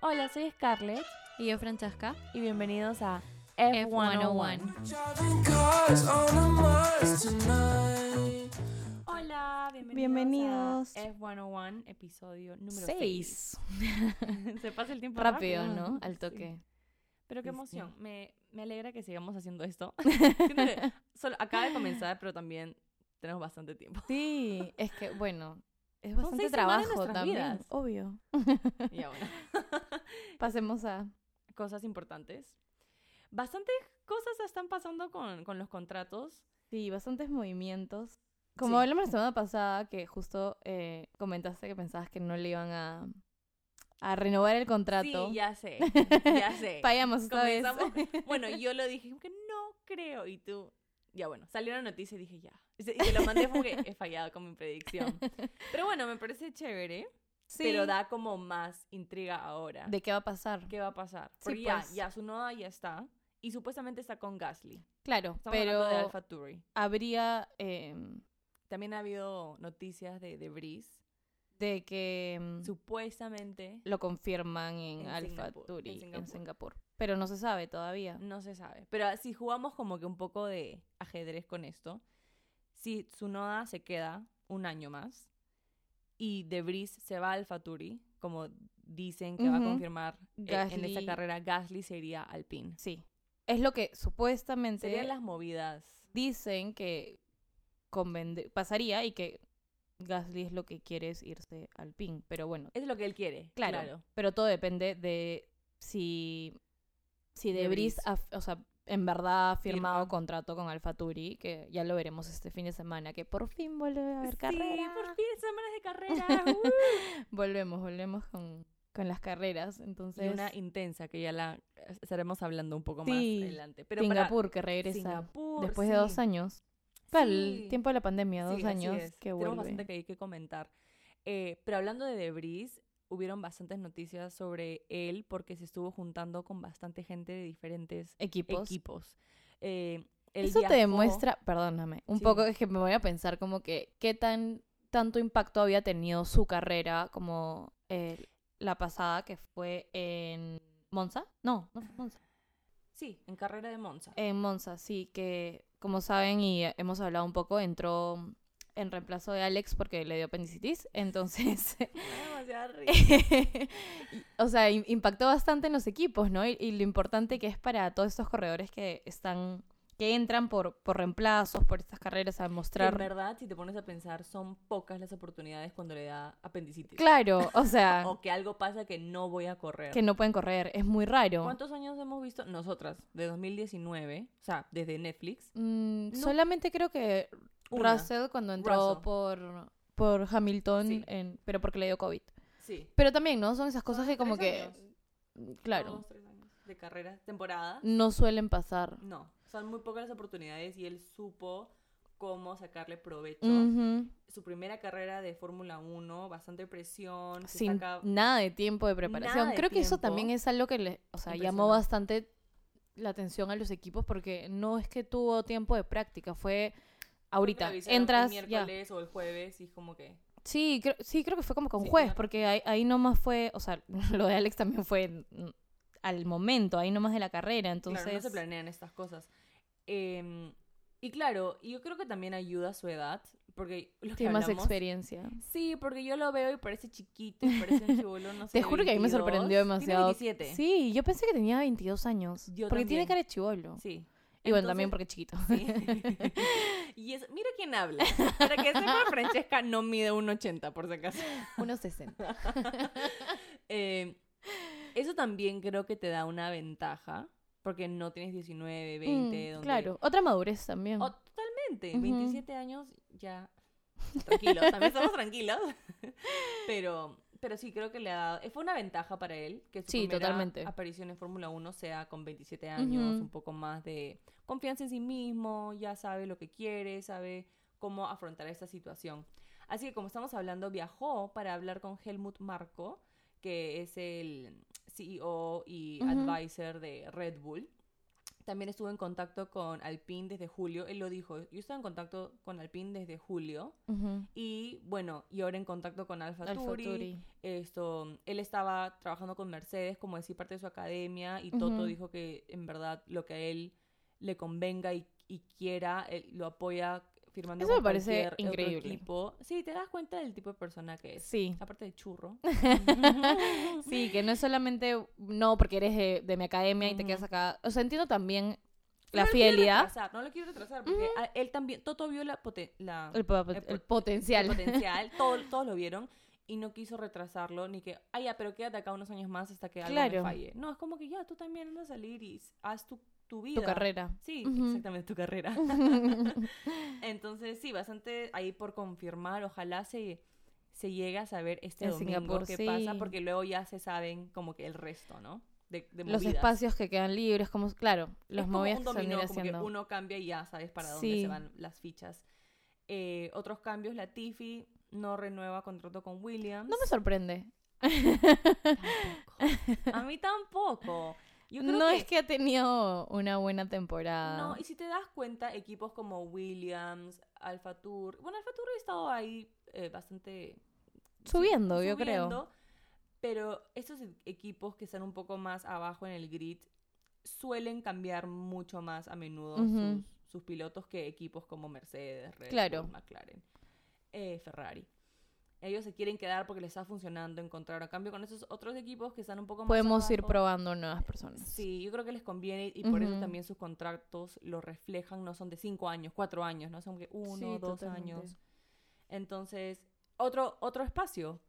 Hola, soy Scarlett Y yo, Francesca. y bienvenidos a F101. F101. cars on a Mars tonight. Hola, bienvenidos, Bienvenidos. a F101, episodio número 6. Seis. Se pasa el tiempo Rápido, rápido, ¿no? Al Sí. toque. Pero qué sí. emoción. Me, me alegra que sigamos haciendo esto. Solo acaba de comenzar, pero también tenemos bastante tiempo. Sí, es que, bueno, es bastante trabajo también. vidas. Obvio. Y bueno. Pasemos a. Cosas importantes. Bastantes cosas están pasando con, con los contratos. Sí, bastantes movimientos. Como Sí. hablamos la semana pasada, que justo eh, comentaste que pensabas que no le iban a, a renovar el contrato. Sí, ya sé. Ya sé. Fallamos esta vez. Bueno, yo lo dije, que no creo. Y tú, ya bueno, salió la noticia y dije, ya. Y se, lo mandé como que he fallado con mi predicción. Pero bueno, me parece chévere. Sí. Pero da como más intriga ahora. ¿De qué va a pasar? ¿Qué va a pasar? Sí, Porque ya, pues. ya su noda ya está. Y supuestamente está con Gasly. Claro, Estamos pero de Alpha Tauri. habría em, También ha habido noticias de, de Breeze. de que em, Supuestamente lo confirman en, En Alpha en Turi, en Singapur. Singapur. Pero no se sabe todavía. No se sabe. Pero si jugamos como que un poco de ajedrez con esto, si Tsunoda se queda un año más y De Vries se va al Faturi, como dicen que va a confirmar eh, en esta carrera, Gasly sería Alpine. Sí. Es lo que supuestamente Serían las movidas. dicen que pasaría y que Gasly es lo que quiere es irse al PIN. Pero bueno, Es lo que él quiere. claro, Claro. Pero todo depende de si, si De De o sea, en verdad ha firmado Firma. contrato con Alfa Turi, que ya lo veremos este fin de semana, que por fin vuelve a haber Sí, carrera. por fin semanas de carrera. ¡uh! Volvemos, volvemos con, con las carreras. y Entonces, una intensa que ya la estaremos hablando un poco Sí, más adelante. Pero para- Singapur que regresa Singapur, después de dos años. Claro, el tiempo de la pandemia, dos años es. que Tenemos vuelve. bastante que hay que comentar. Eh, pero hablando de Debris, hubieron bastantes noticias sobre él porque se estuvo juntando con bastante gente de diferentes Equipos. equipos. Eh, Eso te demuestra, perdóname, un Sí. poco es que me voy a pensar como que qué tan tanto impacto había tenido su carrera como eh, la pasada que fue en Monza. No, no fue Monza. Sí, en carrera de Monza. En Monza, sí, que como saben y hemos hablado un poco, entró en reemplazo de Alex porque le dio apendicitis. Entonces, o sea, im- impactó bastante en los equipos, ¿no? Y, y lo importante que es para todos estos corredores que están, que entran por, por reemplazos, por estas carreras a mostrar. En verdad, si te pones a pensar, son pocas las oportunidades cuando le da apendicitis. Claro, o sea, O que algo pasa que no voy a correr. que no pueden correr, es muy raro. ¿Cuántos años hemos visto nosotras? De 2019, o sea, desde Netflix. Mm, No. Solamente creo que Una. Russell cuando entró Russell. por, por Hamilton, Sí. en, pero porque le dio COVID. Sí. Pero también, ¿no? Son esas cosas Son que como que, claro, Dos, tres años de carrera, temporada. no suelen pasar. No, son muy pocas las oportunidades y él supo cómo sacarle provecho. Su primera carrera de Fórmula 1, bastante presión. Sin saca- nada de tiempo de preparación. De Creo que eso también es algo que le, o sea, llamó bastante la atención a los equipos porque no es que tuvo tiempo de práctica, fue ahorita, entras El ya. miércoles o el jueves y es como que... Sí, creo, sí, creo que fue como con Sí, juez, claro. porque ahí, ahí nomás fue, o sea, lo de Alex también fue al momento, ahí nomás de la carrera, entonces... Claro, no se planean estas cosas. Eh, y claro, yo creo que también ayuda a su edad, porque lo que tiene más experiencia. Sí, porque yo lo veo y parece chiquito, y parece un chibolo, no sé. Te juro que a mí me 22. sorprendió demasiado. Tiene 27. Sí, yo pensé que tenía 22 años. Yo porque tiene también. cara de chivolo. Sí. Y bueno, también porque chiquito. Sí. y es, mira quién habla. Para que sepa, Francesca no mide un 80, por si acaso. 1.60. Eh, eso también creo que te da una ventaja, porque no tienes 19, 20, Mm, donde... Claro, otra madurez también. Oh, totalmente. Ujú. 27 años ya... Tranquilos, también estamos tranquilos. pero, pero sí, creo que le ha dado... Fue una ventaja para él que su Sí, primera totalmente. aparición en Fórmula 1 sea con 27 años, Ujú. un poco más de confianza en sí mismo, ya sabe lo que quiere, sabe cómo afrontar esta situación. Así que como estamos hablando, viajó para hablar con Helmut Marko, que es el CEO y Ujú. advisor de Red Bull. También estuvo en contacto con Alpine desde julio. Él lo dijo, yo estaba en contacto con Alpine desde julio. Y bueno, y ahora en contacto con Alfa Alfa. Tauri. Esto, él estaba trabajando con Mercedes, como decir, parte de su academia. Y Toto dijo que en verdad lo que a él le convenga y, y quiera, él lo apoya firmando Eso me parece increíble. Sí, te das cuenta del tipo de persona que es. Sí. Aparte de churro. Sí, que no es solamente, no, porque eres de, de mi academia y te quedas acá. O sea, entiendo también No la lo fidelidad, retrasar, no lo quiero retrasar, porque él también, Toto vio la, poten- la el, po- el el po- potencial. el potencial, todo- todos lo vieron y no quiso retrasarlo ni que, ah, ya, pero quédate acá unos años más hasta que algo me Claro. falle. No, es como que ya, tú también andas a salir y haz tu, tu vida. tu carrera. Sí, exactamente, tu carrera. Entonces, sí, bastante ahí por confirmar, ojalá se, se llegue a saber este En domingo Singapur, qué sí. pasa, porque luego ya se saben como que el resto, ¿no? De, de Los espacios que quedan libres, como, claro, los movidas que se haciendo. uno cambia y ya sabes para dónde Sí. se van las fichas. Eh, otros cambios, la Tiffy no renueva contrato con Williams. No me sorprende. A mí tampoco. Yo creo no que, es que ha tenido una buena temporada. No, y si te das cuenta, equipos como Williams, Alfa Tour. Bueno, Alfa Tour ha estado ahí eh, bastante. Subiendo, yo creo. Pero estos e- equipos que están un poco más abajo en el grid suelen cambiar mucho más a menudo sus, sus pilotos que equipos como Mercedes, Red Claro. Bull, McLaren, eh, Ferrari. Ellos se quieren quedar porque les está funcionando encontrar. A cambio, con esos otros equipos que están un poco más Podemos ir abajo, probando nuevas personas. Sí, yo creo que les conviene y por eso Ujú. también sus contratos lo reflejan, no son de cinco años, cuatro años, no son que uno, Sí, dos totalmente. años. Entonces, otro, otro espacio,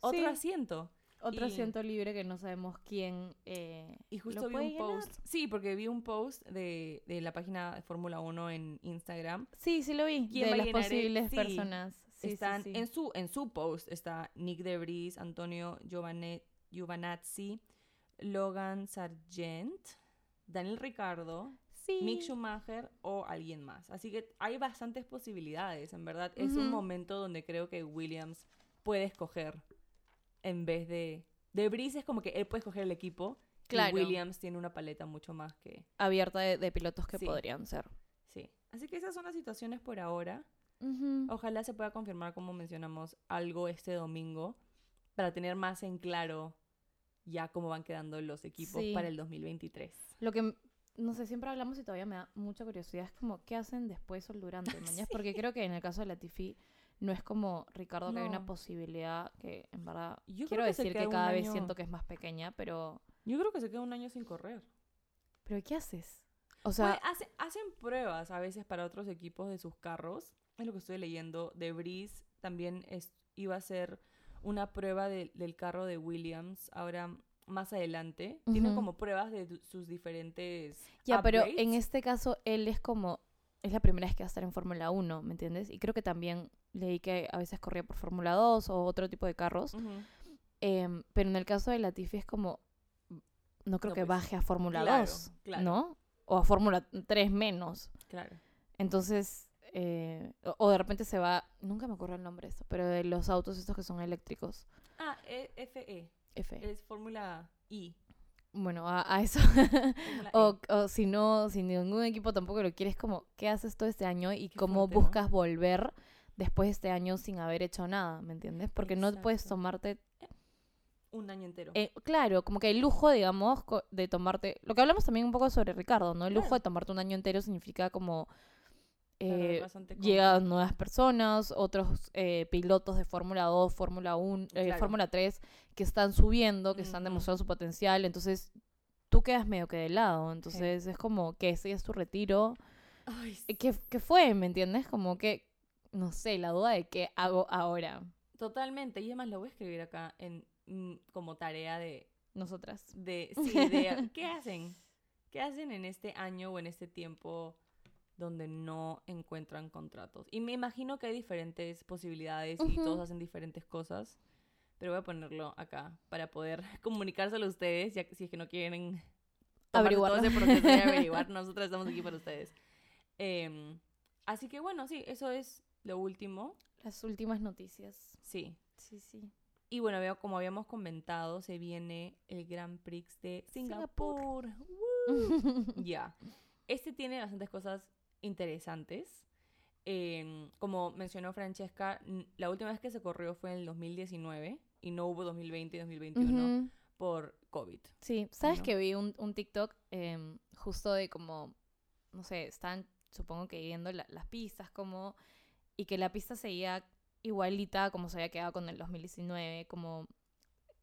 otro Sí. asiento. Otro asiento libre que no sabemos quién. eh, Y lo justo vi puede un llenar. post, sí, porque vi un post de, de la página de Fórmula 1 en Instagram. Sí, sí lo vi. ¿Quién De va a las llenar posibles sí, personas. Sí, Están sí. En, su, en su post está Nick Debris, Antonio Giovanazzi, Logan Sargent, Daniel Ricardo. Mick Schumacher o alguien más. Así que hay bastantes posibilidades, en verdad. Es un momento donde creo que Williams puede escoger en vez de... De Brice es como que él puede escoger el equipo. Claro. Y Williams tiene una paleta mucho más que... Abierta de, de pilotos que Sí. podrían ser. Sí. Así que esas son las situaciones por ahora. Ojalá se pueda confirmar, como mencionamos, algo este domingo para tener más en claro ya cómo van quedando los equipos Sí. para el 2023. Lo que, no sé, siempre hablamos y todavía me da mucha curiosidad es como, ¿qué hacen después o el durante? mañana? Porque creo que en el caso de la Tifi no es como Ricardo que hay una posibilidad que en verdad Yo quiero que decir que cada vez siento que es más pequeña, pero Yo creo que se queda un año sin correr. ¿pero qué haces? O sea, Pues, hace- hacen pruebas a veces para otros equipos de sus carros. Es lo que estoy leyendo. De Breeze también es, iba a ser una prueba de- del carro de Williams. Ahora, más adelante. Tienen Ujú. como pruebas de sus diferentes. ya, pero en este caso él es como es la primera vez que va a estar en Fórmula 1, ¿me entiendes? Y creo que también leí que a veces corría por Fórmula 2 o otro tipo de carros. Ujú. Em, pero en el caso de Latifi es como, no creo No, que pues, baje a Fórmula claro, 2, claro. ¿no? O a Fórmula 3 menos. Claro. Entonces, eh, o, o de repente se va, nunca me acuerdo el nombre de esto, pero de los autos estos que son eléctricos. Ah, E- FE. F. Es Fórmula I. Bueno, a, a eso. O, E. o si no, si ningún equipo tampoco lo quieres, como, ¿qué haces todo este año y Qué cómo fuerte, ¿no? buscas volver después de este año sin haber hecho nada? ¿Me entiendes? Porque no puedes tomarte Un año entero. Eh, claro, como que el lujo, digamos, de tomarte... Lo que hablamos también un poco sobre Ricardo, ¿no? El lujo Claro. de tomarte un año entero significa como... Eh, llegan nuevas personas, otros eh, pilotos de Fórmula 2, Fórmula 1, eh, Claro. Fórmula 3, que están subiendo, que están demostrando su potencial, entonces tú quedas medio que de lado, entonces es como que ese ya es tu retiro. Ay, Eh, ¿Qué, ¿Qué fue? ¿Me entiendes? Como que, no sé, la duda de qué hago ahora, Totalmente. Y además lo voy a escribir acá en mm, como tarea de, nosotras. de sí, de qué hacen. ¿Qué hacen en este año o en este tiempo donde no encuentran contratos? Y me imagino que hay diferentes posibilidades y todos hacen diferentes cosas. Pero voy a ponerlo acá para poder comunicárselo a ustedes, ya si es que no quieren tomarse todo ese proceso de averiguar, nosotros estamos aquí para ustedes. Em, así que bueno, sí, eso es lo último. Las últimas noticias. Sí. Sí, sí. Y bueno, veo, como habíamos comentado, se viene el Gran Prix de Singapur. Ya. Este tiene bastantes cosas interesantes. Em, como mencionó Francesca, la última vez que se corrió fue en el 2019 y no hubo 2020 y 2021 Ujú. por COVID. Sí, ¿sabes ¿no? que vi un, un TikTok em, justo de como, no sé, están supongo que viendo la- las pistas como, y que la pista seguía igualita como se había quedado con el 2019, como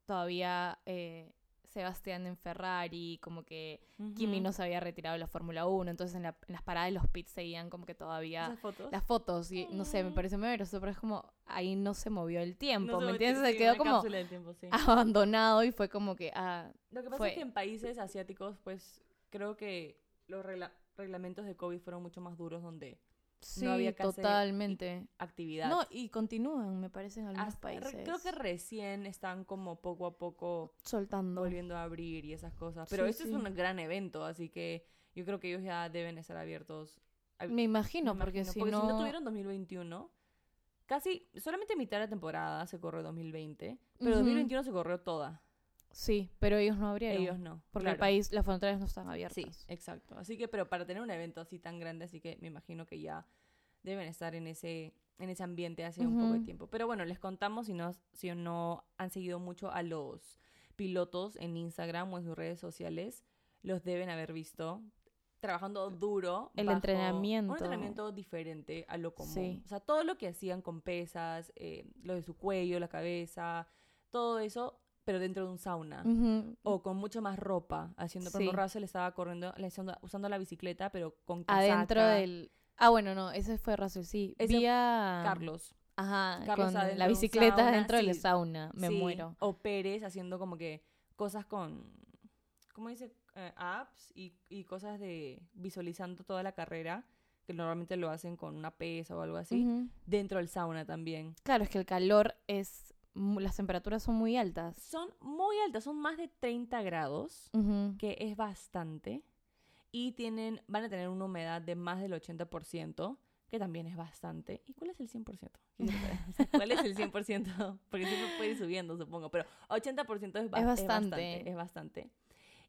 todavía eh, Sebastián en Ferrari, como que Kimi no se había retirado de la Fórmula 1, entonces en, la- en las paradas de los pits seguían como que todavía las fotos, y no sé, me Mm. pareció muy gracioso, pero es como, ahí no se movió el tiempo, No ¿me entiendes? Se quedó como tiempo, sí. abandonado y fue como que, ah, Lo que pasa fue- es que en países asiáticos, pues creo que los regla- reglamentos de COVID fueron mucho más duros donde sí, había casi totalmente. actividad. No, y continúan, me parece, en algunos Hasta- países. creo que recién están como poco a poco soltando. volviendo a abrir y esas cosas. Pero Sí, este sí. es un gran evento, así que yo creo que ellos ya deben estar abiertos. Me imagino, me porque imagino, si porque no... si no tuvieron 2021, casi solamente mitad de la temporada se corrió 2020, pero Ujú. 2021 se corrió toda. Sí, pero ellos no abrieron. Ellos no. Porque el país, las fronteras no están abiertas. Sí, exacto. Así que, pero para tener un evento así tan grande, así que me imagino que ya deben estar en ese, en ese ambiente hace un poco de tiempo. Pero bueno, les contamos si no, si no han seguido mucho a los pilotos en Instagram o en sus redes sociales, los deben haber visto trabajando duro. El bajo entrenamiento. Un entrenamiento diferente a lo común. Sí. O sea, todo lo que hacían con pesas, eh, lo de su cuello, la cabeza, todo eso, pero dentro de un sauna Ujú. o con mucho más ropa, haciendo, por Sí. ejemplo, Russell estaba corriendo, le- usando, usando la bicicleta, pero con casaca. Adentro del... Ah, bueno, no, ese fue Russell, sí. Ese Vi a- Carlos. Ajá, Carlos con la bicicleta sauna, dentro del sí. sauna. Me Sí, muero. O Pérez haciendo como que cosas con, ¿cómo dice? Eh, apps y, y cosas de visualizando toda la carrera, que normalmente lo hacen con una pesa o algo así, Ujú. dentro del sauna también. Claro, es que el calor es... Las temperaturas son muy altas. Son muy altas, son más de 30 grados. Que es bastante. Y tienen, van a tener una humedad de más del 80%, que también es bastante. ¿Y cuál es el 100%? Quisiera saber. O sea, ¿Cuál es el 100%? Porque siempre puede ir subiendo, supongo. Pero 80% es, ba- Es es bastante. bastante. Es bastante.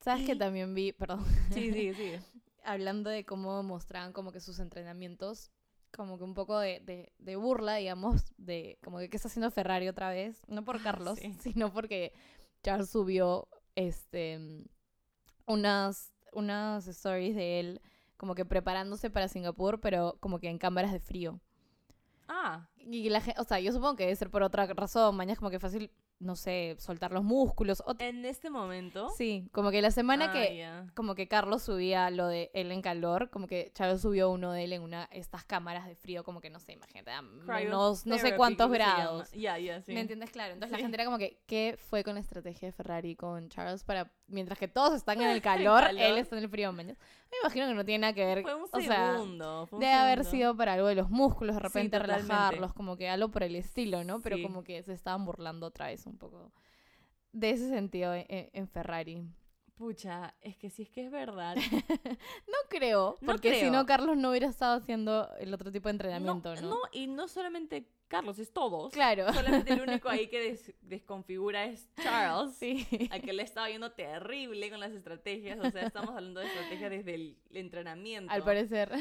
¿Sabes que Y- también vi, perdón, Sí, sí, sí. hablando de cómo mostraban como que sus entrenamientos, como que un poco de, de, de burla, digamos, de como que qué está haciendo Ferrari otra vez, no por Ah, Carlos, sí. sino porque Charles subió este unas, unas stories de él como que preparándose para Singapur, pero como que en cámaras de frío. Ah, Y la gente, o sea, yo supongo que debe ser por otra razón, mañana como que fácil, no sé, soltar los músculos. o- en este momento. sí, como que la semana Ah, que como que Carlos subía lo de él en calor, como que Chávez subió uno de él en una estas cámaras de frío, como que no sé, imagínate, a menos no sé cuántos grados. Ya, ya, sí. ¿Me entiendes? Claro. Entonces la gente era como que, ¿qué fue con la estrategia de Ferrari con Charles para, mientras que todos están en el calor, calor. él está en el frío? mañas? Me imagino que no tiene nada que ver. Fue un o sea, fue un debe haber sido para algo de los músculos, de repente relajarlos, como que algo por el estilo, ¿no? Pero Sí. como que se estaban burlando otra vez un poco de ese sentido en, en- Ferrari. Pucha, es que si es que es verdad. No creo, No porque si no Carlos no hubiera estado haciendo el otro tipo de entrenamiento, ¿no? no, y no solamente Carlos, es todos. Claro. Solamente el único ahí que des- desconfigura es Charles. Sí. A que le estaba yendo terrible con las estrategias. O sea, estamos hablando de estrategia desde el entrenamiento. Al parecer.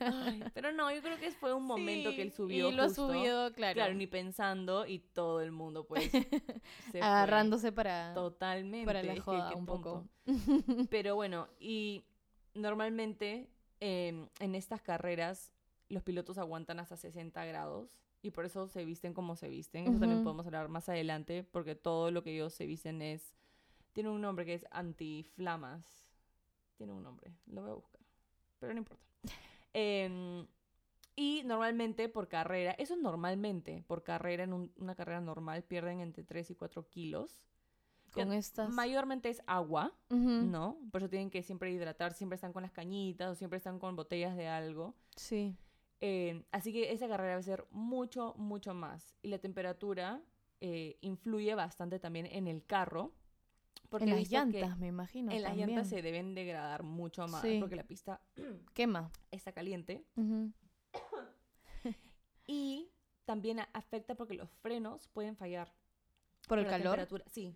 Ay, pero no, yo creo que fue un momento que él subió. Y lo justo. subido, claro. Claro, ni pensando y todo el mundo, pues. se agarrándose para, Totalmente. para la que joda un poco. Pero bueno, y normalmente em, en estas carreras los pilotos aguantan hasta 60 grados y por eso se visten como se visten. Eso también podemos hablar más adelante porque todo lo que ellos se visten es... Tiene un nombre que es antiflamas. Tiene un nombre, lo voy a buscar. Pero no importa. Em, y normalmente por carrera, eso es normalmente, por carrera, en un- una carrera normal, pierden entre 3 y 4 kilos. Con estas. Mayormente es agua. ¿no? Por eso tienen que siempre hidratar, siempre están con las cañitas o siempre están con botellas de algo. Sí. Eh, así que esa carrera va a ser mucho, mucho más. Y la temperatura eh, influye bastante también en el carro. Porque en las llantas, me imagino. en las llantas se deben degradar mucho más Sí. porque la pista Quema. está caliente. Y también afecta porque los frenos pueden fallar. Por el la calor. temperatura. Sí.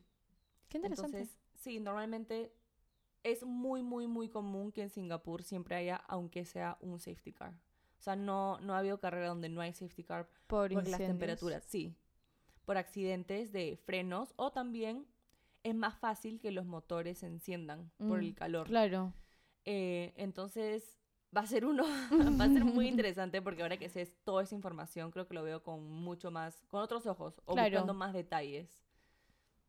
Qué interesante. Entonces, sí, normalmente es muy, muy, muy común que en Singapur siempre haya, aunque sea un safety car. O sea, no, no ha habido carrera donde no hay safety car Por por las temperaturas. Sí, por accidentes de frenos o también es más fácil que los motores se enciendan por Mm, el calor. Claro. Eh, entonces va a ser uno, va a ser muy interesante porque ahora que sé toda esa información creo que lo veo con mucho más, con otros ojos o Claro. buscando más detalles.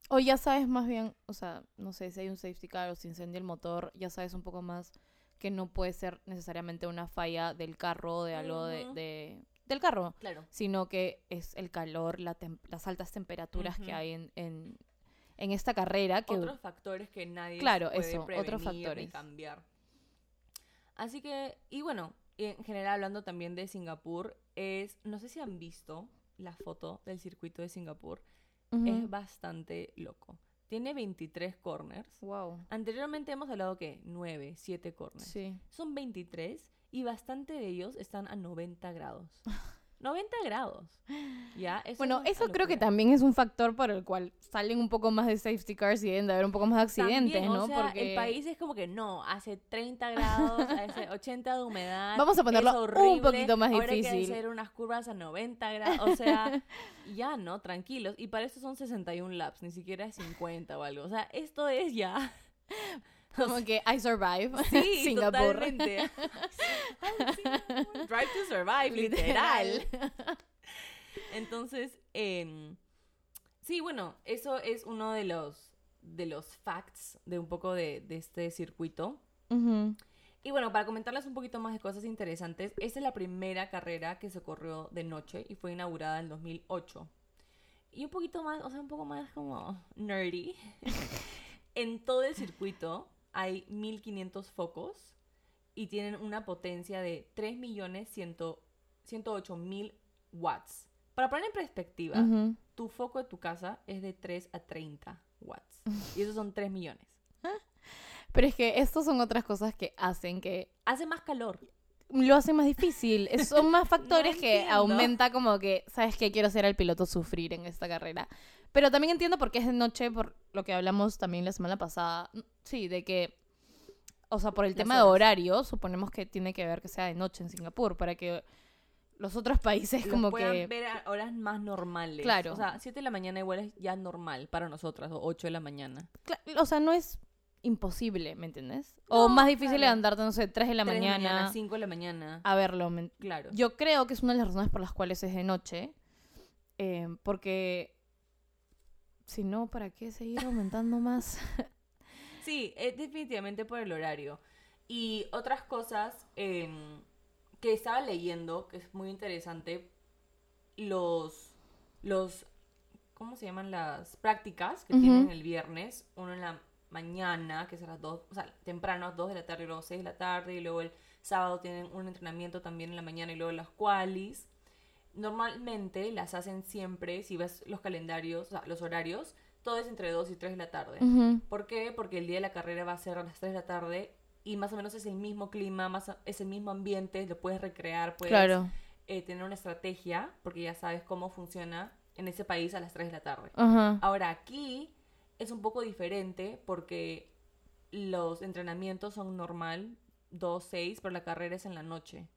O ya sabes más bien, o sea, no sé, si hay un safety car o se incendia el motor, ya sabes un poco más que no puede ser necesariamente una falla del carro o de algo de, del carro, Claro. sino que es el calor, la las altas temperaturas que hay en, en, en esta carrera que Otros factores que nadie Claro, puede eso, otros prevenir ni factores. cambiar. Así que, y bueno, en general hablando también de Singapur, es, no sé si han visto la foto del circuito de Singapur, es bastante loco. Tiene 23 corners. Wow. Anteriormente hemos hablado que 9, 7 corners. Sí. Son 23 y bastante de ellos están a 90 grados. 90 grados. ¿Ya? Eso Bueno, es eso creo que también es un factor por el cual salen un poco más de safety cars y deben de haber un poco más de accidentes, También, ¿no? O sea, Porque el país es como que no, hace 30 grados, hace 80 de humedad. Vamos a ponerlo es un poquito más ahora difícil. Hay que hacer unas curvas a 90 grados. O sea, ya no, tranquilos. Y para eso son 61 laps, ni siquiera es 50 o algo. O sea, esto es ya. Como que I survive Sí, Singapur. totalmente. Ay, Singapur. Drive to survive, literal. Entonces, em, sí, bueno, eso es uno de los, de los facts de un poco de, de este circuito. Y bueno, para comentarles un poquito más de cosas interesantes, esta es la primera carrera que se corrió de noche y fue inaugurada en 2008. Y un poquito más, o sea, un poco más como nerdy. en todo el circuito hay 1500 focos y tienen una potencia de 3.108.000 watts. Para poner en perspectiva, tu foco de tu casa es de 3 a 30 watts. Y esos son 3 millones. Pero es que estas son otras cosas que hacen que Hace más calor. lo hacen más difícil. Es- Son más factores que aumenta como que, ¿sabes qué? Quiero hacer al piloto sufrir en esta carrera. Pero también entiendo por qué es de noche, por lo que hablamos también la semana pasada. Sí, de que, o sea, por el tema de horario, suponemos que tiene que ver que sea de noche en Singapur, para que los otros países los como puedan que... ver a horas más normales. Claro. O sea, 7 de la mañana igual es ya normal para nosotras, o 8 de la mañana. Cla- O sea, no es imposible, ¿me entiendes? O más difícil claro. levantarte, no sé, 3 de la 3 de mañana, 5 de la mañana. a verlo. ¿me- Claro. Yo creo que es una de las razones por las cuales es de noche. eh, porque si no, ¿para qué seguir aumentando más? Sí, es definitivamente por el horario. Y otras cosas em, que estaba leyendo, que es muy interesante, los, los, ¿cómo se llaman? Las prácticas que tienen el viernes, uno en la mañana, que es a las 2, o sea, temprano, 2 de la tarde y luego 6 de la tarde, y luego el sábado tienen un entrenamiento también en la mañana y luego las qualis. Normalmente las hacen siempre, si ves los calendarios, o sea, los horarios, todo es entre 2 y 3 de la tarde. ¿Por qué? Porque el día de la carrera va a ser a las 3 de la tarde y más o menos es el mismo clima, más es el mismo ambiente, lo puedes recrear, puedes Claro. eh, tener una estrategia, porque ya sabes cómo funciona en ese país a las 3 de la tarde. Ahora aquí es un poco diferente porque los entrenamientos son normal, 2, 6, pero la carrera es en la noche.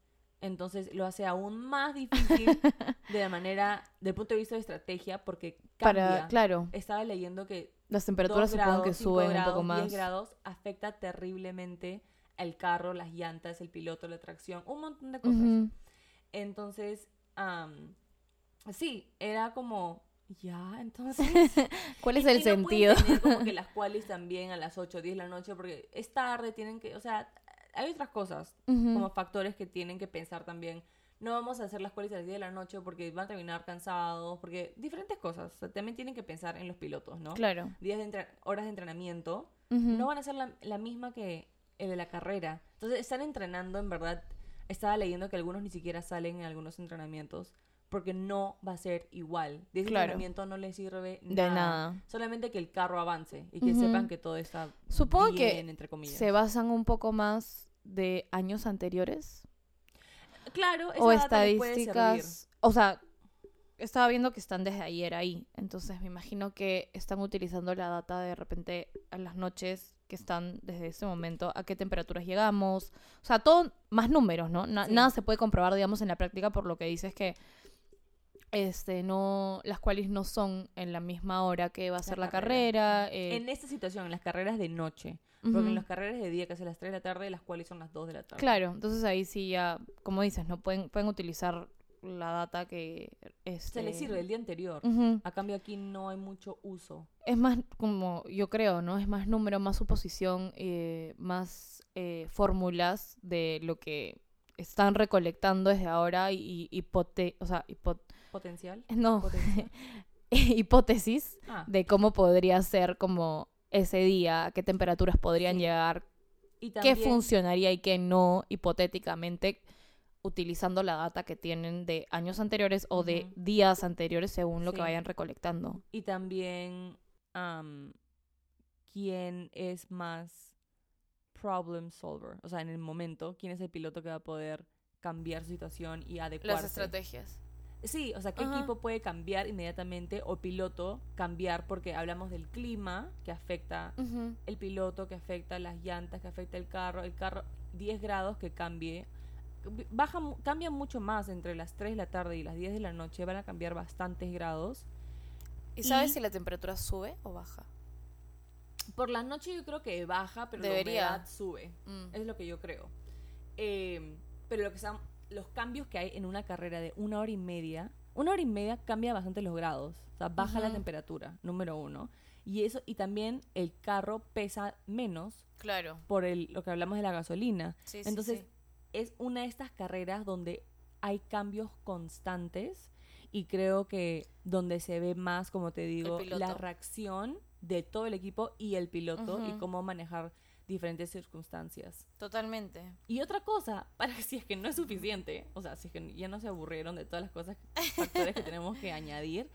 Entonces lo hace aún más difícil de la manera, del punto de vista de estrategia, porque cambia. Para, claro, Estaba leyendo que las temperaturas supongo que suben grados, un poco 10 más. grados afecta terriblemente al carro, las llantas, el piloto, la tracción, un montón de cosas. Ujú. Entonces, am, sí, era como, ya, entonces... ¿Cuál es y- el y no sentido? como que las cuales también a las 8 o 10 de la noche porque es tarde, tienen que, o sea, hay otras cosas como factores que tienen que pensar también. No vamos a hacer las cuales a las 10 de la noche porque van a terminar cansados, porque diferentes cosas. O sea, también tienen que pensar en los pilotos, ¿no? Claro. Días de horas de entrenamiento no van a ser la, la misma que el de la carrera. Entonces están entrenando, en verdad. Estaba leyendo que algunos ni siquiera salen en algunos entrenamientos porque no va a ser igual. De ese Claro. entrenamiento no les sirve De nada. nada. Solamente que el carro avance y que sepan que todo está Supongo bien, que entre comillas. se basan un poco más de años anteriores Claro, esa o data les puede estadísticas. O sea, estaba viendo que están desde ayer ahí. Entonces me imagino que están utilizando la data de repente a las noches que están desde ese momento, a qué temperaturas llegamos, o sea, todo más números, ¿no? Na- Sí. Nada se puede comprobar, digamos, en la práctica por lo que dices que este no las cuales no son en la misma hora que va a ser la carrera. carrera. eh, En esta situación, en las carreras de noche. Porque en las carreras de día, que es a las 3 de la tarde, las cuales son las 2 de la tarde. Claro, entonces ahí sí ya, como dices, no pueden, pueden utilizar la data que este, Se le sirve el día anterior. A cambio aquí no hay mucho uso. Es más como yo creo, ¿no? Es más número, más suposición, eh, más eh, fórmulas de lo que están recolectando desde ahora y, y hipote- o sea, hipo- Potencial. no, Potencial. hipótesis Ah, de cómo podría ser como ese día, qué temperaturas podrían Sí. llegar, y qué funcionaría y qué no, hipotéticamente, utilizando la data que tienen de años anteriores o de días anteriores según lo que vayan recolectando. y también am, quién es más problem solver. O sea, en el momento, quién es el piloto que va a poder cambiar su situación y adecuarse. estrategias. Sí, o sea, qué Ajá. equipo puede cambiar inmediatamente o piloto cambiar porque hablamos del clima que afecta el piloto, que afecta las llantas, que afecta el carro, el carro 10 grados que cambie. Baja, cambia mucho más entre las 3 de la tarde y las 10 de la noche, van a cambiar bastantes grados. ¿Y sabes sabes si la temperatura sube o baja? Por la noche yo creo que baja, pero Debería. la humedad sube. Es lo que yo creo. Eh, pero lo que son los cambios que hay en una carrera de una hora y media, una hora y media cambia bastante los grados. O sea, baja la temperatura, número uno. Y eso, y también el carro pesa menos Claro. por el, lo que hablamos de la gasolina. Sí, Entonces, es una de estas carreras donde hay cambios constantes y creo que donde se ve más, como te digo, la reacción de todo el equipo y el piloto y cómo manejar diferentes circunstancias. Totalmente. Y otra cosa, para que si es que no es suficiente, o sea, si es que ya no se aburrieron de todas las cosas, factores que tenemos que añadir,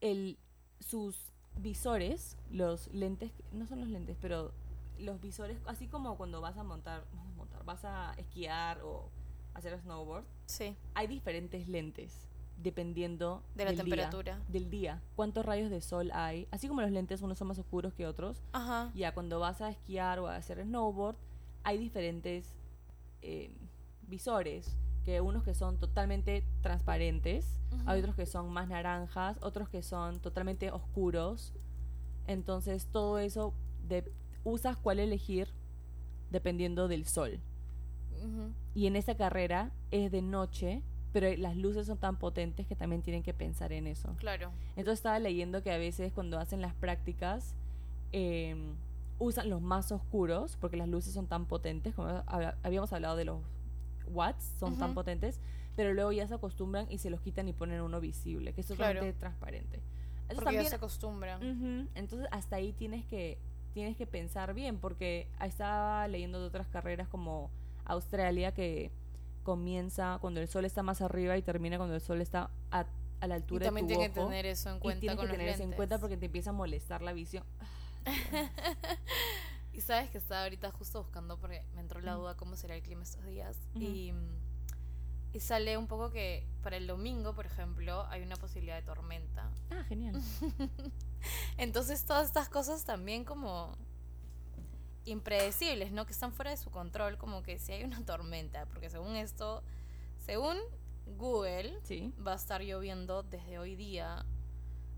el, sus visores, los lentes, no son los lentes, pero los visores, así como cuando vas a montar, montar vas a esquiar o hacer snowboard, Sí. hay diferentes lentes dependiendo De la del día, temperatura. del día, cuántos rayos de sol hay, así como los lentes unos son más oscuros que otros, Ajá. ya cuando vas a esquiar o a hacer snowboard, hay diferentes eh, visores, que unos que son totalmente transparentes, hay otros que son más naranjas, otros que son totalmente oscuros. Entonces todo eso de, usas cuál elegir dependiendo del sol. Y en esta carrera es de noche, pero las luces son tan potentes que también tienen que pensar en eso. Claro. Entonces estaba leyendo que a veces cuando hacen las prácticas eh, usan los más oscuros porque las luces son tan potentes, como hab- habíamos hablado de los watts, son tan potentes, pero luego ya se acostumbran y se los quitan y ponen uno visible, que es Claro. totalmente transparente. Eso Porque también, ya se acostumbran. Entonces hasta ahí tienes que tienes que pensar bien porque estaba leyendo de otras carreras como Australia que comienza cuando el sol está más arriba y termina cuando el sol está a, a la Y altura también de tu tiene que ojo. tener eso en y cuenta tienes con que los tener eso en cuenta porque te empieza a molestar la visión. Y sabes que estaba ahorita justo buscando porque me entró la duda cómo será el clima estos días. Y, y sale un poco que para el domingo, por ejemplo, hay una posibilidad de tormenta. Ah, genial. Entonces todas estas cosas también como impredecibles, ¿no? Que están fuera de su control, como que si hay una tormenta, porque según esto, según Google, Sí. va a estar lloviendo desde hoy día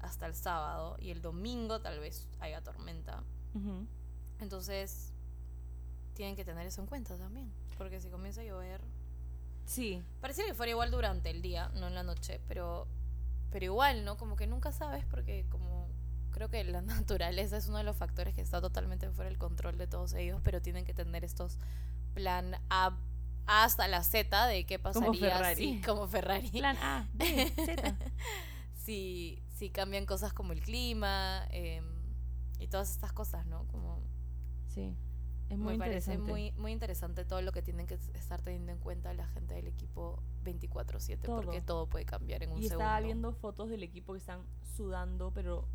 hasta el sábado y el domingo tal vez haya tormenta. Entonces, tienen que tener eso en cuenta también, porque si comienza a llover, Sí. pareciera que fuera igual durante el día, no en la noche, pero pero igual, ¿no? Como que nunca sabes porque como creo que la naturaleza es uno de los factores que está totalmente fuera del control de todos ellos, pero tienen que tener estos plan A hasta la Z de qué pasaría Ferrari. si como Ferrari Plan A, B, Z. si, si cambian cosas como el clima em, y todas estas cosas, ¿no? Como Sí. Es muy me parece interesante. muy, muy interesante todo lo que tienen que estar teniendo en cuenta la gente del equipo 24/7 porque Todo. puede cambiar en un Y segundo. estaba viendo fotos del equipo que están sudando, pero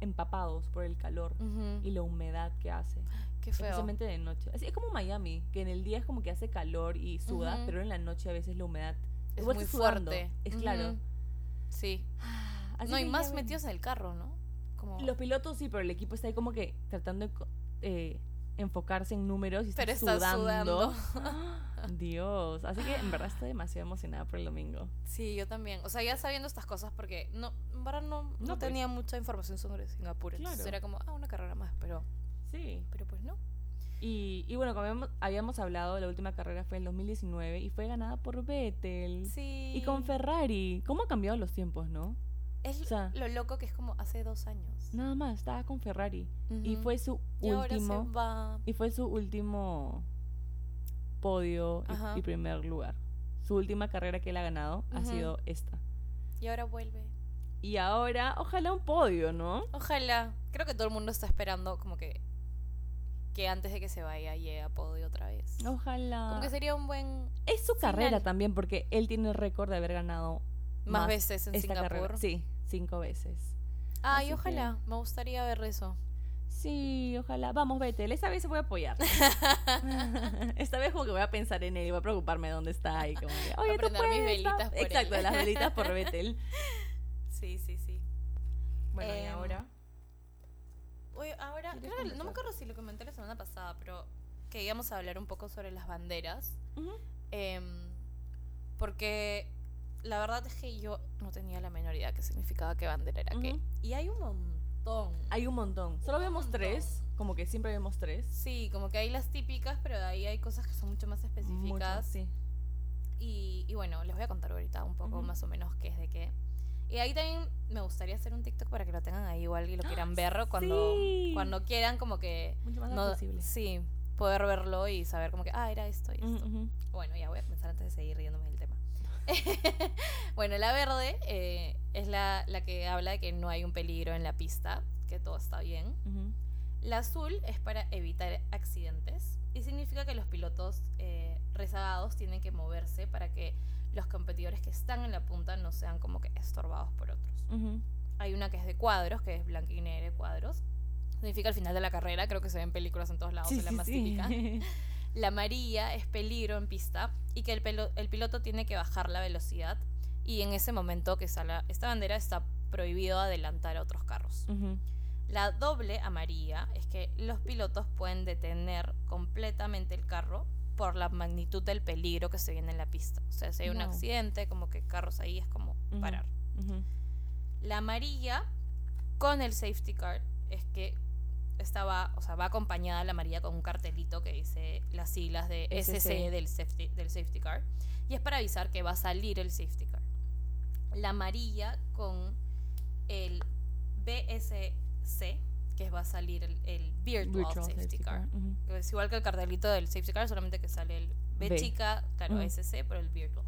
empapados por el calor y la humedad que hace. Qué feo. Especialmente de noche. Así es como Miami, que en el día es como que hace calor y suda, pero en la noche a veces la humedad Es muy sudando. fuerte. Es Ujú. claro. Sí. Así no, y más metidos en el carro, ¿no? Como... Los pilotos sí, pero el equipo está ahí como que tratando de eh, enfocarse en números y Pero está sudando. sudando. Dios. Así que en verdad estoy demasiado emocionada por el domingo. Sí, yo también. O sea, ya sabiendo estas cosas, porque no, en verdad no, no, No, pues. tenía mucha información sobre Singapur. Entonces era como, ah, una carrera más, pero, Sí. pero pues no. Y, y bueno, como habíamos, habíamos hablado, la última carrera fue en 2019 y fue ganada por Vettel. Sí. Y con Ferrari. ¿Cómo han cambiado los tiempos, no? Es o sea- lo loco que es como hace dos años. Nada más, estaba con Ferrari. Y fue su Y ahora se último. va. Y fue su último podio y- primer lugar. Su última carrera que él ha ganado ha sido esta. Y ahora vuelve. Y ahora, ojalá un podio, ¿no? Ojalá. Creo que todo el mundo está esperando como que que antes de que se vaya llegue a podio otra vez. Ojalá. Como que sería un buen Es su final. carrera también, porque él tiene el récord de haber ganado más, veces en Singapur. carrera. Sí, cinco veces. Ay, Así ojalá. Me gustaría ver eso. Sí, ojalá. Vamos, Betel. Esta vez se voy a apoyar. Esta vez como que voy a pensar en él y voy a preocuparme de dónde está y como que, oye, tú prender mis puedes, velitas va". por Exacto, él. las velitas por Betel. Sí, sí, sí. Bueno, y Em, ahora. Oye, ahora, ¿Quieres creo que- no me acuerdo si lo comenté la semana pasada, pero que íbamos a hablar un poco sobre las banderas. Em, porque la verdad es que yo no tenía la menor idea qué significaba qué bandera era qué. Ujú. Y hay un montón. Hay un montón. Solo vemos montón. tres, como que siempre vemos tres. Sí, como que hay las típicas, pero de ahí hay cosas que son mucho más específicas. Muchas, sí. Y, y bueno, les voy a contar ahorita un poco Ujú. más o menos qué es de qué. Y ahí también me gustaría hacer un TikTok para que lo tengan ahí igual y lo quieran ver cuando, Sí. cuando quieran como que... Mucho más No, accesible. sí, poder verlo y saber como que, ah, era esto y esto. ujú. Bueno, ya voy a pensar antes de seguir riéndome del tema. bueno, la verde eh, es la, la que habla de que no hay un peligro en la pista, que todo está bien. La azul es para evitar accidentes y significa que los pilotos eh, rezagados tienen que moverse para que los competidores que están en la punta no sean como que estorbados por otros. Hay una que es de cuadros, que es blanca y negra de cuadros. Significa el final de la carrera, creo que se ven películas en todos lados, Sí, es la sí, más sí. típica. La amarilla es peligro en pista y que el, pelo- el piloto tiene que bajar la velocidad y en ese momento que sale esta bandera está prohibido adelantar a otros carros. La doble amarilla es que los pilotos pueden detener completamente el carro por la magnitud del peligro que se viene en la pista. O sea, si hay un accidente, como que carros ahí es como parar. La amarilla con el safety car es que estaba, o sea, va acompañada la amarilla con un cartelito que dice las siglas de SC. SC del safety, del safety car y es para avisar que va a salir el safety car. La amarilla con el BSC, que va a salir el, el Virtual, Virtual Safety, Car. Es igual que el cartelito del safety car, solamente que sale el B, B. chica, claro, Mm. SC, pero el virtual.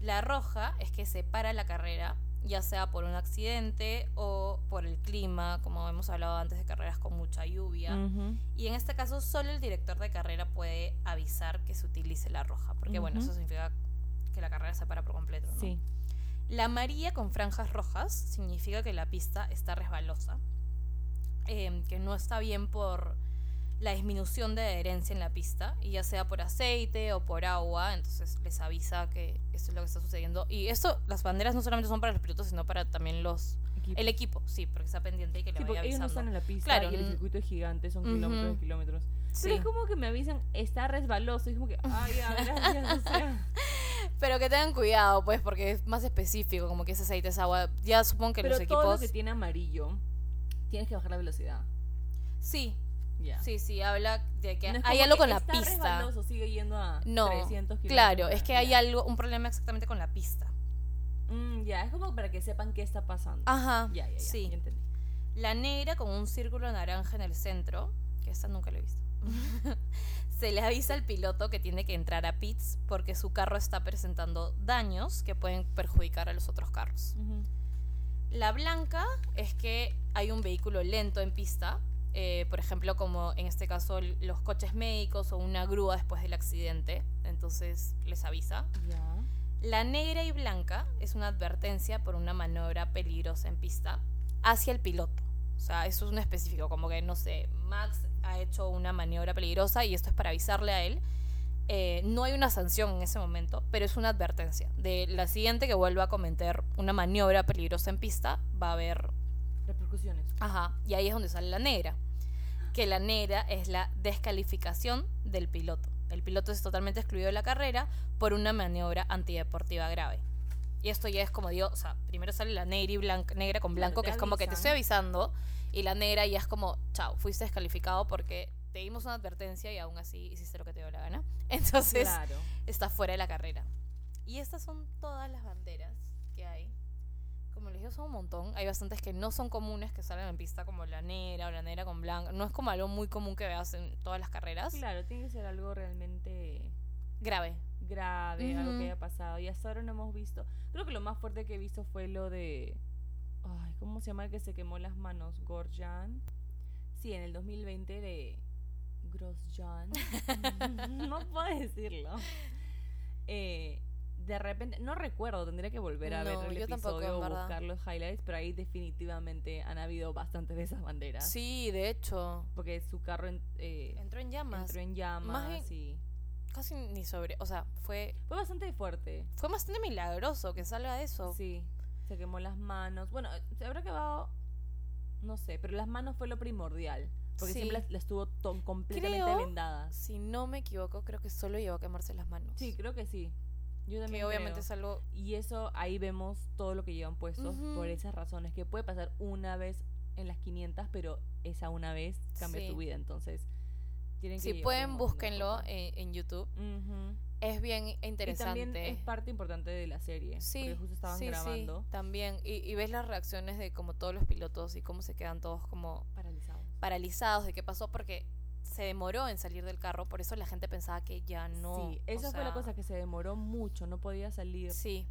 La roja es que se para la carrera, ya sea por un accidente o por el clima, como hemos hablado antes de carreras con mucha lluvia. Y en este caso, solo el director de carrera puede avisar que se utilice la roja, porque bueno, eso significa que la carrera se para por completo. ¿no? Sí. La amarilla con franjas rojas significa que la pista está resbalosa, em, que no está bien por la disminución de adherencia en la pista, y ya sea por aceite o por agua, entonces les avisa que esto es lo que está sucediendo. Y esto, las banderas no solamente son para los pilotos, sino para también los Equipo. el equipo, sí, porque está pendiente y que le vaya porque ellos no avisando. están en la pista Claro, y el mm. circuito es gigante, son kilómetros y kilómetros. Sí. Pero es como que me avisan, está resbaloso. Y es como que, ay, ya, gracias. o sea. Pero que tengan cuidado, pues, porque es más específico, como que ese aceite es agua. Ya supongo que Pero los todo equipos... lo que tiene amarillo, tienes que bajar la velocidad. Sí, Sí, sí, habla de que No hay algo que con la pista. sigue yendo a No, 300 kilómetros claro, es que hay algo, un problema exactamente con la pista. Mm, ya, es como para que sepan qué está pasando. Ajá, ya, ya, ya. sí. entendí. La negra con un círculo naranja en el centro, que esta nunca la he visto. Se le avisa al piloto que tiene que entrar a pits porque su carro está presentando daños que pueden perjudicar a los otros carros. La blanca es que hay un vehículo lento en pista, eh, por ejemplo, como en este caso los coches médicos o una grúa después del accidente, entonces les avisa. Ya. La negra y blanca es una advertencia por una maniobra peligrosa en pista hacia el piloto. O sea, eso es un específico, como que, no sé, Max ha hecho una maniobra peligrosa y esto es para avisarle a él. Eh, no hay una sanción en ese momento, pero es una advertencia. De la siguiente que vuelva a cometer una maniobra peligrosa en pista, va a haber Ajá, y ahí es donde sale la negra. Que la negra es la descalificación del piloto. El piloto es totalmente excluido de la carrera por una maniobra antideportiva grave. Y esto ya es como digo, o sea, primero sale la negra y blanca, negra con blanco, que es como que te estoy avisando, y la negra ya es como, chao, fuiste descalificado porque te dimos una advertencia y aún así hiciste lo que te dio la gana. Entonces, Claro. está fuera de la carrera. Y estas son todas las banderas que hay. Como les digo, son un montón. Hay bastantes que no son comunes, que salen en pista, como la negra o la negra con blanca. No es como algo muy común que veas en todas las carreras. Claro, tiene que ser algo realmente Grave. grave, algo que haya pasado. Y hasta ahora no hemos visto. Creo que lo más fuerte que he visto fue lo de. Ay, ¿cómo se llama el que se quemó las manos? Gorjan. Sí, en el 2020 de Grosjean. no puedo decirlo. Eh, de repente, no recuerdo, tendría que volver a No, ver el tampoco, episodio en o verdad. buscar los highlights, pero ahí definitivamente han habido bastantes de esas banderas. Sí, de hecho. Porque su carro en- eh, Entró en llamas. entró en llamas y Casi ni sobre. O sea, fue, fue bastante fuerte. fue bastante milagroso que salga eso. Sí, se quemó las manos. Bueno, se habrá quemado, no sé, pero las manos fue lo primordial. Porque Sí. siempre las, las tuvo to- completamente Creo- vendadas. Si no me equivoco, creo que solo llegó a quemarse las manos. Sí, creo que sí. Yo también que obviamente creo. es algo. Y eso, ahí vemos todo lo que llevan puestos por esas razones. Que puede pasar una vez en las 500, pero esa una vez cambia Sí. tu vida. Entonces, tienen que Si pueden, búsquenlo en, en YouTube. Es bien Y interesante. también es parte importante de la serie. Sí, Porque justo estaban sí, sí, grabando también. Y, y ves las reacciones de como todos los pilotos y cómo se quedan todos como paralizados. paralizados de qué pasó porque se demoró en salir del carro, por eso la gente pensaba que ya no. sí, o esa fue la cosa que se demoró mucho, no podía salir. Sí,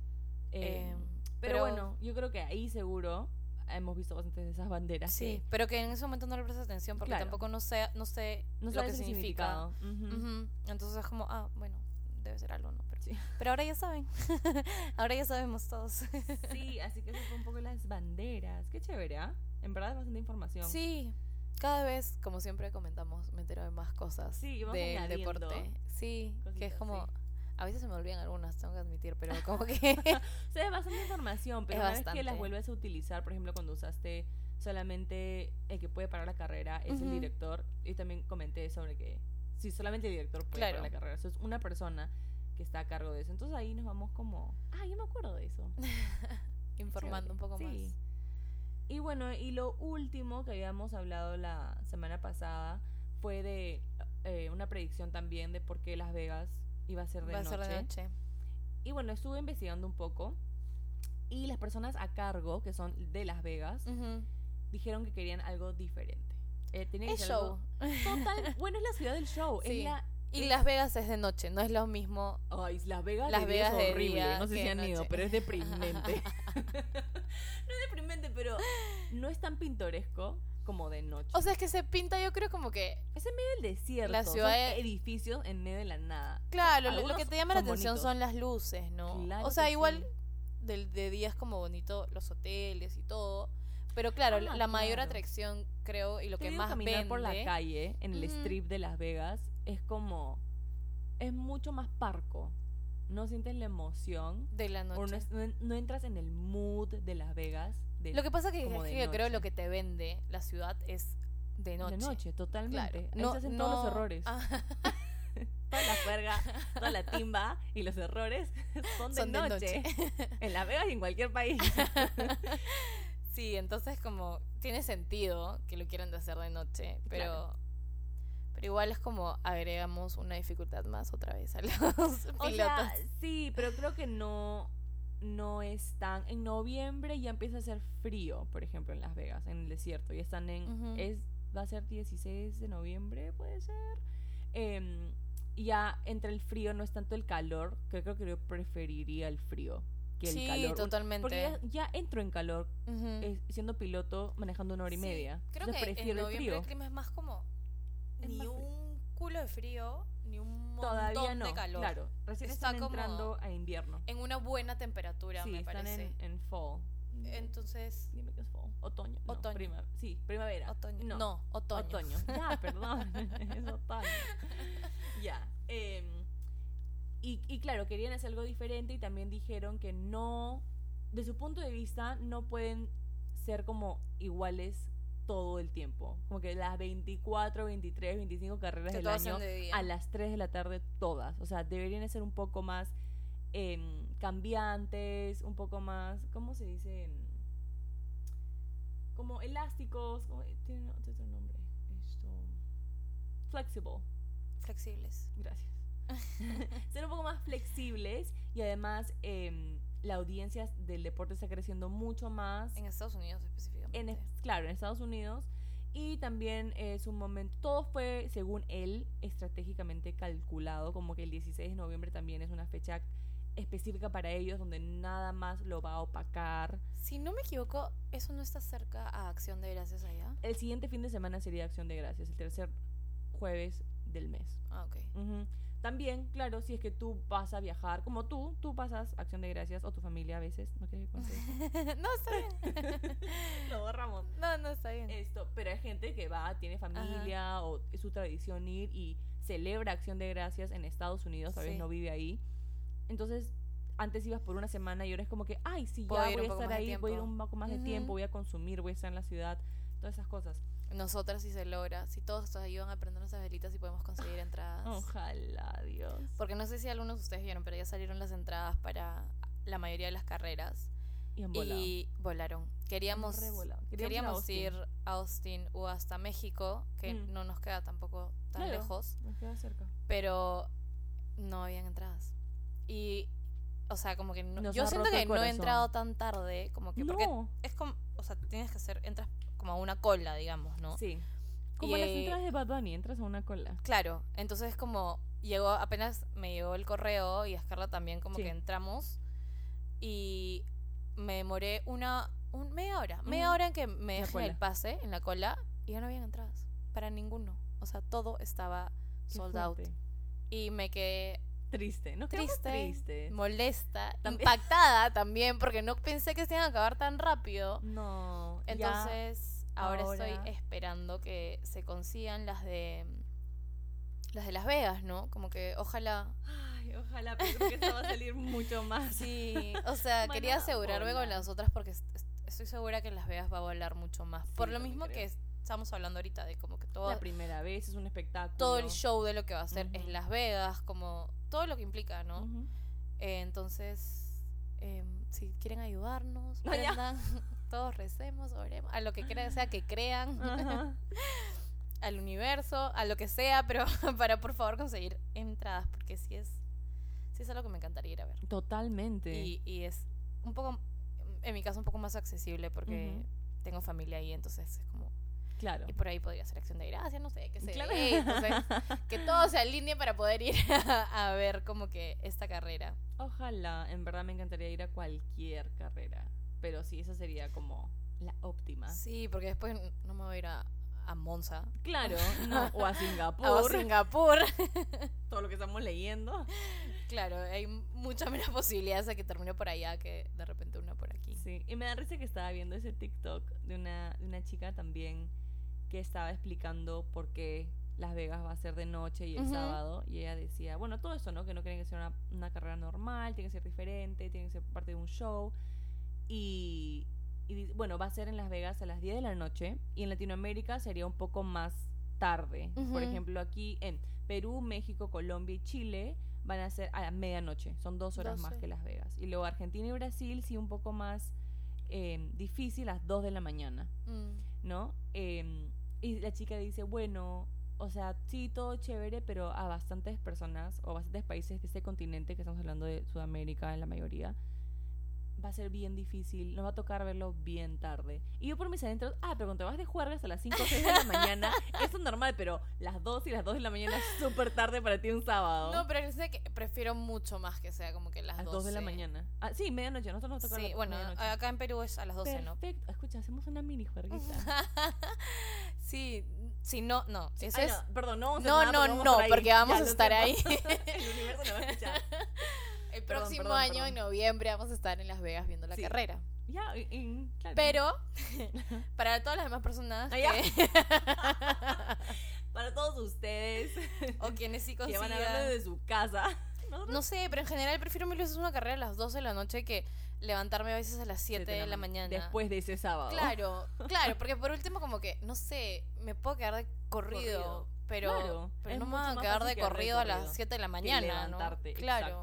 Eh, em, pero, pero- bueno, yo creo que ahí seguro hemos visto bastantes de esas banderas. sí, que pero que en ese momento no le prestas atención porque Claro. tampoco no sé, no sé no lo que significa. significado. Ujú. Ujú, Entonces es como, ah, bueno, debe ser algo, ¿no? Pero, Sí. pero ahora ya saben. ahora ya sabemos todos. Sí, así que eso fue un poco las banderas. Qué chévere, ¿ah? En verdad es bastante información. Sí, cada vez, como siempre comentamos, me entero de más cosas Sí, vamos del deporte. Sí, que es como... sí. A veces se me olvidan algunas, tengo que admitir, pero como que... O sea, es bastante información, pero Es una vez que las vuelves a utilizar, por ejemplo, cuando usaste solamente el que puede parar la carrera es el director, y también comenté sobre que si solamente el director puede Claro. parar la carrera, eso es una persona que está a cargo de eso. Entonces ahí nos vamos como, ah, yo me acuerdo de eso. informando un poco Sí. más. Y bueno, y lo último que habíamos hablado la semana pasada fue de eh, una predicción también de por qué Las Vegas iba a ser de Va a noche. ser de noche. Y bueno, estuve investigando un poco. Y las personas a cargo, que son de Las Vegas, dijeron que querían algo diferente. Eh, tenía que Es ser algo show. Total, bueno, es la ciudad del show. Sí. Es la. Y es- Las Vegas es de noche, no es lo mismo. Ay, Las Vegas Las de día Vegas es de horrible. no sé si de han ido, pero es deprimente. no es deprimente, pero no es tan pintoresco como de noche. O sea, es que se pinta, yo creo, como que. es en medio del desierto. la son ciudad- edificios en medio de la nada. Claro, lo- que te llama la atención bonitos. son las luces, ¿no? Claro o sea, igual sí. del, de día es como bonito los hoteles y todo. Pero claro, Ah, la- mayor atracción, creo, y lo Te que más caminar vende. por la calle en el strip de Las Vegas es como es mucho más parco. No sientes la emoción de la noche. o no, es- no no entras en el mood de Las Vegas. de- Lo que pasa que, es que yo creo noche. lo que te vende la ciudad es de noche. de noche, totalmente. Claro. Ahí se hacen todos los errores. Ah, Toda la juerga, toda la timba y los errores son de Son de noche. noche. en Las Vegas y en cualquier país. sí, entonces como tiene sentido que lo quieran de hacer de noche, pero Claro. Pero igual es como agregamos una dificultad más otra vez a los O pilotos. sea, sí, pero creo que no no es tan en noviembre ya empieza a hacer frío, por ejemplo, en Las Vegas, en el desierto. Ya están en Ujú. es va a ser 16 de noviembre, puede ser. Y ya entre el frío no es tanto el calor, que creo que yo preferiría el frío que el sí, calor. totalmente. Porque ya, ya entro en calor Ujú. eh, siendo piloto manejando una hora y Sí, media. Creo Entonces que en prefiero el noviembre frío. el clima es más como ni un culo de frío, ni un montón Todavía no, de calor. claro. Recién Está están entrando a invierno. En una buena temperatura, sí, me están parece. en, en fall. Entonces, Dime que es fall. Otoño. No, Otoño. prima- sí, primavera. otoño. No, No, otoño. otoño. Ya, perdón. es otoño. ya. em, y, y claro, querían hacer algo diferente y también dijeron que no, de su punto de vista, no pueden ser como iguales todo el tiempo. Como que las 24, 23, 25 carreras Que del año de a las 3 de la tarde todas. O sea, deberían de ser un poco más em, cambiantes, un poco más, ¿cómo se dice? Em, Como elásticos, como- tiene otro nombre. Esto. Flexible. Flexibles. Gracias. Ser un poco más flexibles y además em, la audiencia del deporte está creciendo mucho más. En Estados Unidos específicamente. En, claro, en Estados Unidos. Y también es un momento, todo fue, según él, estratégicamente calculado, como que el 16 de noviembre también es una fecha específica para ellos, donde nada más lo va a opacar. Si no me equivoco, eso no está cerca a Acción de Gracias allá. El siguiente fin de semana sería Acción de Gracias, el tercer jueves del mes. Ah, ok. Ujú. También, claro, si es que tú vas a viajar, como tú, tú pasas Acción de Gracias o tu familia a veces, ¿no quieres que no, está bien. Lo borramos. No, no, está bien. Esto, pero hay gente que va, tiene familia o es su tradición ir y celebra Acción de Gracias en Estados Unidos, tal vez Sí. no vive ahí. Entonces, antes ibas por una semana y ahora es como que, ay, si ya voy a estar ahí, voy a ir un poco más de tiempo, voy a consumir, voy a estar en la ciudad, todas esas cosas. Nosotras si se logra, si todos nos ayudan a prender nuestras velitas y podemos conseguir entradas. Ojalá, Dios. Porque no sé si algunos de ustedes vieron, pero ya salieron las entradas para la mayoría de las carreras. Y han volado. Y volaron. Queríamos, queríamos, ir a ir a Austin o hasta México, que Mm. no nos queda tampoco tan Claro. lejos, Nos queda cerca. pero no habían entradas. Y, o sea, como que no- yo siento que no he entrado tan tarde, como que porque No. es como, o sea, tienes que hacer, entras como a una cola, digamos, ¿no? Sí. Como Y, las eh, entradas de Bad Bunny, entras a una cola. Claro, entonces como llegó, apenas me llegó el correo y a Scarla también como Sí. que entramos y me demoré una, un, media hora, media hora en que me dejen el pase en la cola y ya no habían entradas para ninguno, o sea, todo estaba sold out y me quedé Triste, ¿no? Triste, tristes. molesta, También- impactada también porque no pensé que se iban a acabar tan rápido. No. ya- Entonces, ahora, ahora- estoy esperando que se consigan las de las de Las Vegas, ¿no? Como que ojalá. Ay, ojalá, pero creo que esta va a salir mucho más. Sí, o sea, quería asegurarme con las otras porque est- est- estoy segura que en Las Vegas va a volar mucho más. Por lo mismo creo. que es- estamos hablando ahorita de como que todo La primera vez es un espectáculo. todo el show de lo que va a ser Ujú. en Las Vegas, como todo lo que implica, ¿no? Eh, entonces, em, si quieren ayudarnos, Ah, prendan, todos recemos, oremos, a lo que crea, sea que crean. Ajá. al universo, a lo que sea, pero para por favor conseguir entradas, porque sí es, sí es algo que me encantaría ir a ver. Totalmente. Y, y es un poco, en mi caso, un poco más accesible porque tengo familia ahí, entonces es como, claro. y por ahí podría ser acción de gracia, no sé, qué sé. Claro. entonces, que todo se alinee para poder ir a, a ver como que esta carrera. Ojalá, en verdad me encantaría ir a cualquier carrera. Pero sí, esa sería como la óptima. Sí, porque después no me voy a ir a, a Monza. Claro, no, o a Singapur. A Singapur. Todo lo que estamos leyendo. Claro, hay mucha menos posibilidades de que termine por allá que de repente una por aquí. Sí, y me da risa que estaba viendo ese TikTok de una, de una chica también que estaba explicando por qué Las Vegas va a ser de noche y el sábado. Y ella decía, bueno, todo eso, ¿no? Que no quieren que sea una, una carrera normal, tiene que ser diferente, tiene que ser parte de un show. Y, bueno, va a ser en Las Vegas a las 10 de la noche y en Latinoamérica sería un poco más tarde. Por ejemplo, aquí en Perú, México, Colombia y Chile van a ser a la medianoche. Son dos horas más 12. que Las Vegas. Y luego Argentina y Brasil sí un poco más eh, difícil a las 2 de la mañana, Mm. ¿no? Eh, y la chica dice, bueno, o sea, sí, todo chévere, pero a bastantes personas o bastantes países de este continente, que estamos hablando de Sudamérica en la mayoría, va a ser bien difícil, nos va a tocar verlo bien tarde. Y yo por mis adentros, ah, pero cuando te vas de jueves a las 5 o 6 de la mañana, eso es normal, pero las 2 y las 2 de la mañana es súper tarde para ti un sábado. No, pero sé que prefiero mucho más que sea como que las a las 12. 2 de la mañana. Ah, sí, medianoche, nosotros nos toca Sí, la bueno, medianoche. acá en Perú es a las 12, ¿no? Perfecto. Escucha, hacemos una mini juerguita. sí, sí, no, no. Eso Ay, es... no, perdón, no vamos a No, nada no, porque no, vamos a estar ahí. porque vamos a estar ahí. El universo no va a escuchar. El Perdón, próximo perdón, año, perdón. en noviembre, vamos a estar en Las Vegas viendo la Sí. carrera. Ya, claro. Pero, para todas las demás personas Ah, que- Para todos ustedes o quienes sí que van a consigan... verlo desde su casa. nosotros- No sé, pero en general prefiero mil veces una carrera a las 12 de la noche que levantarme a veces a las 7 de la, mañana. Después de ese sábado. Claro, claro, porque por último como que, no sé, me puedo quedar de corrido, Corrido. pero, Claro, pero no me voy a quedar de corrido a las corrido 7 de la mañana, ¿no? Claro.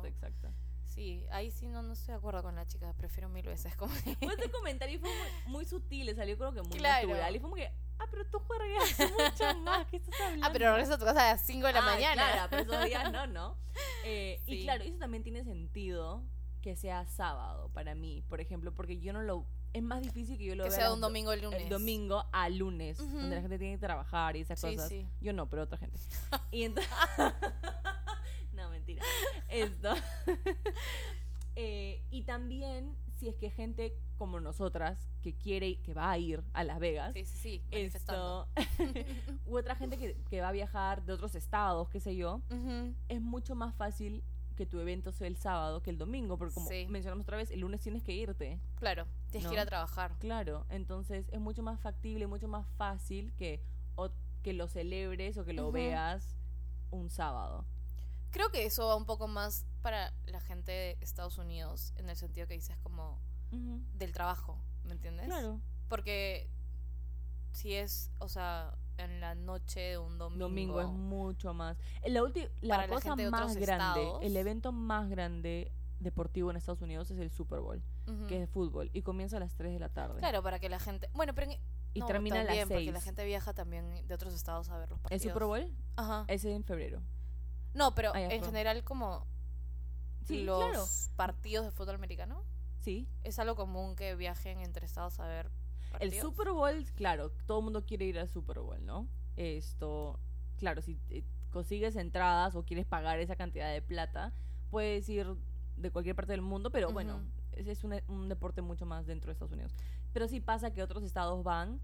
Exacto, exacto. Sí, ahí sí no, no estoy de acuerdo con la chica, prefiero mil veces como que... Este comentario fue muy, muy sutil, le salió creo que muy Claro. natural. Y fue como que, ah, pero tú juegas mucho más, ¿qué estás hablando? Ah, pero regreso a tu casa a las 5 de la Ah, mañana. Claro, pero esos días no, ¿no? Eh, Sí. Y claro, eso también tiene sentido que sea sábado para mí, por ejemplo, porque yo no lo... Es más difícil que yo lo que vea sea un do- domingo el lunes. el domingo a lunes, donde la gente tiene que trabajar y esas Sí, cosas. sí. Yo no, pero otra gente. Y entonces... mentira. Esto. Eh, y también, si es que gente como nosotras, que quiere, que va a ir a Las Vegas, Sí, sí, sí, esto, u otra gente que, que va a viajar de otros estados, qué sé yo, es mucho más fácil que tu evento sea el sábado que el domingo, porque como Sí. mencionamos otra vez, el lunes tienes que irte. Claro, tienes que ir a trabajar. Claro, entonces es mucho más factible, mucho más fácil que, o- que lo celebres o que lo veas un sábado. Creo que eso va un poco más para la gente de Estados Unidos, en el sentido que dices como del trabajo, ¿me entiendes? Claro. Porque si es, o sea, en la noche de un domingo. Domingo es mucho más. La, la cosa más grande, estados. el evento más grande deportivo en Estados Unidos es el Super Bowl, que es de fútbol, y comienza a las 3 de la tarde. Claro, para que la gente. Bueno, pero. en- Y no, termina a las también, Porque 6. la gente viaja también de otros estados a ver los ¿El partidos. Super Bowl? Ajá. Ese es en febrero. No, pero en general, como Sí, los claro. partidos de fútbol americano, Sí. es algo común que viajen entre estados a ver El. Super Bowl, claro, todo el mundo quiere ir al Super Bowl, ¿no? Esto, claro, si consigues entradas o quieres pagar esa cantidad de plata, puedes ir de cualquier parte del mundo, pero bueno, es, es un, un deporte mucho más dentro de Estados Unidos. Pero sí pasa que otros estados van,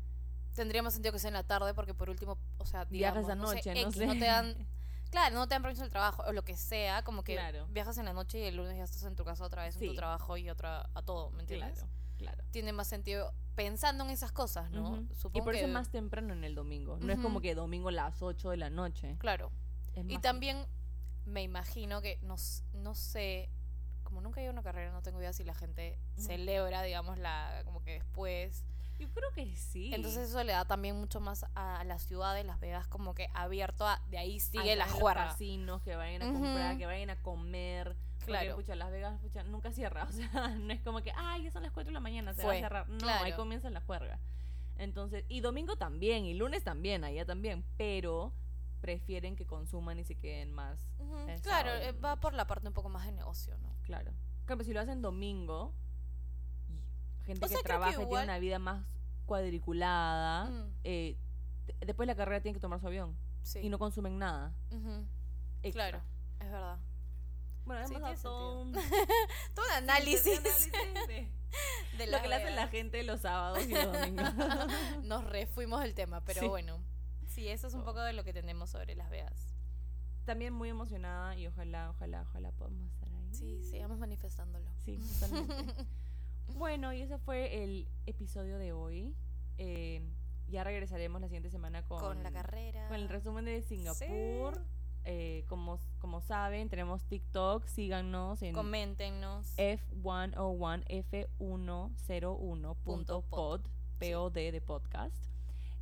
Tendría más sentido que sea en la tarde porque por último, o sea, Viajas digamos, esa noche, no X, sé. no te dan, claro, no te dan permiso del trabajo o lo que sea, como que Claro. viajas en la noche y el lunes ya estás en tu casa otra vez en tu trabajo y otra a todo, ¿me entiendes? claro, claro. Tiene más sentido pensando en esas cosas, ¿no? Supongo Y por eso que es más temprano en el domingo. No es como que domingo a las 8 de la noche. claro. Y también me imagino que no, no sé, como nunca he ido a una carrera, no tengo idea si la gente celebra, digamos, la como que después. Yo creo que sí. Entonces eso le da también mucho más a la ciudad de Las Vegas como que abierto a de ahí sigue Ahí la están los juerga. casinos que vayan a comprar, Ujú. que vayan a comer. Porque, Claro. pucha, Las Vegas, pucha, nunca cierra. O sea, no es como que, ay, ya son las 4 de la mañana, se va Fue, a cerrar. No, claro. ahí comienza la juerga. Entonces, y domingo también, y lunes también, allá también. Pero prefieren que consuman y se queden más. Ujú, el Claro, sábado eh, va por la parte un poco más de negocio, ¿no? Claro. Claro, si lo hacen domingo, gente O sea, que creo que trabaja y tiene igual- una vida más cuadriculada, Mm, eh, de- después de la carrera tienen que tomar su avión. sí. Y no consumen nada. Ujú, extra. Claro, es verdad. Bueno, Sí, hemos todo un Todo un análisis análisis de de lo que le hace la gente los sábados y los domingos. Nos refuimos del tema, pero bueno. Sí, eso es un Oh. poco de lo que tenemos sobre Las Vegas. También muy emocionada y ojalá, ojalá, ojalá podamos estar ahí. Sí, sigamos manifestándolo. Sí, totalmente. Bueno, y ese fue el episodio de hoy. Eh, ya regresaremos la siguiente semana con, Con la carrera. con el resumen de Singapur. Eh, como, como saben, tenemos TikTok. Síganos en Coméntenos. F101, F101.pod, pod. POD de podcast.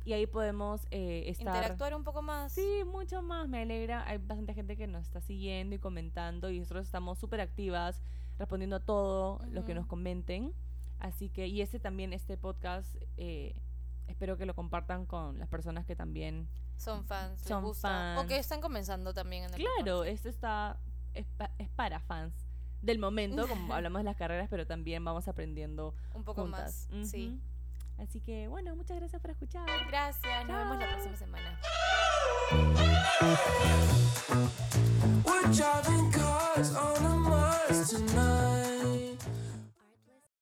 Y ahí podemos eh, estar... Interactuar un poco más. Sí, mucho más, me alegra. Hay bastante gente que nos está siguiendo y comentando y nosotros estamos súper activas respondiendo a todo lo que nos comenten. Así que, y este también, este podcast, eh, espero que lo compartan con las personas que también... Son fans. Son les gusta. O fans. que están comenzando también en el Claro, deporte. esto está, es, pa- es para fans del momento, como hablamos de las carreras, pero también vamos aprendiendo Un poco juntas. más. Sí. Así que bueno, muchas gracias por escuchar. Gracias, nos vemos la próxima semana.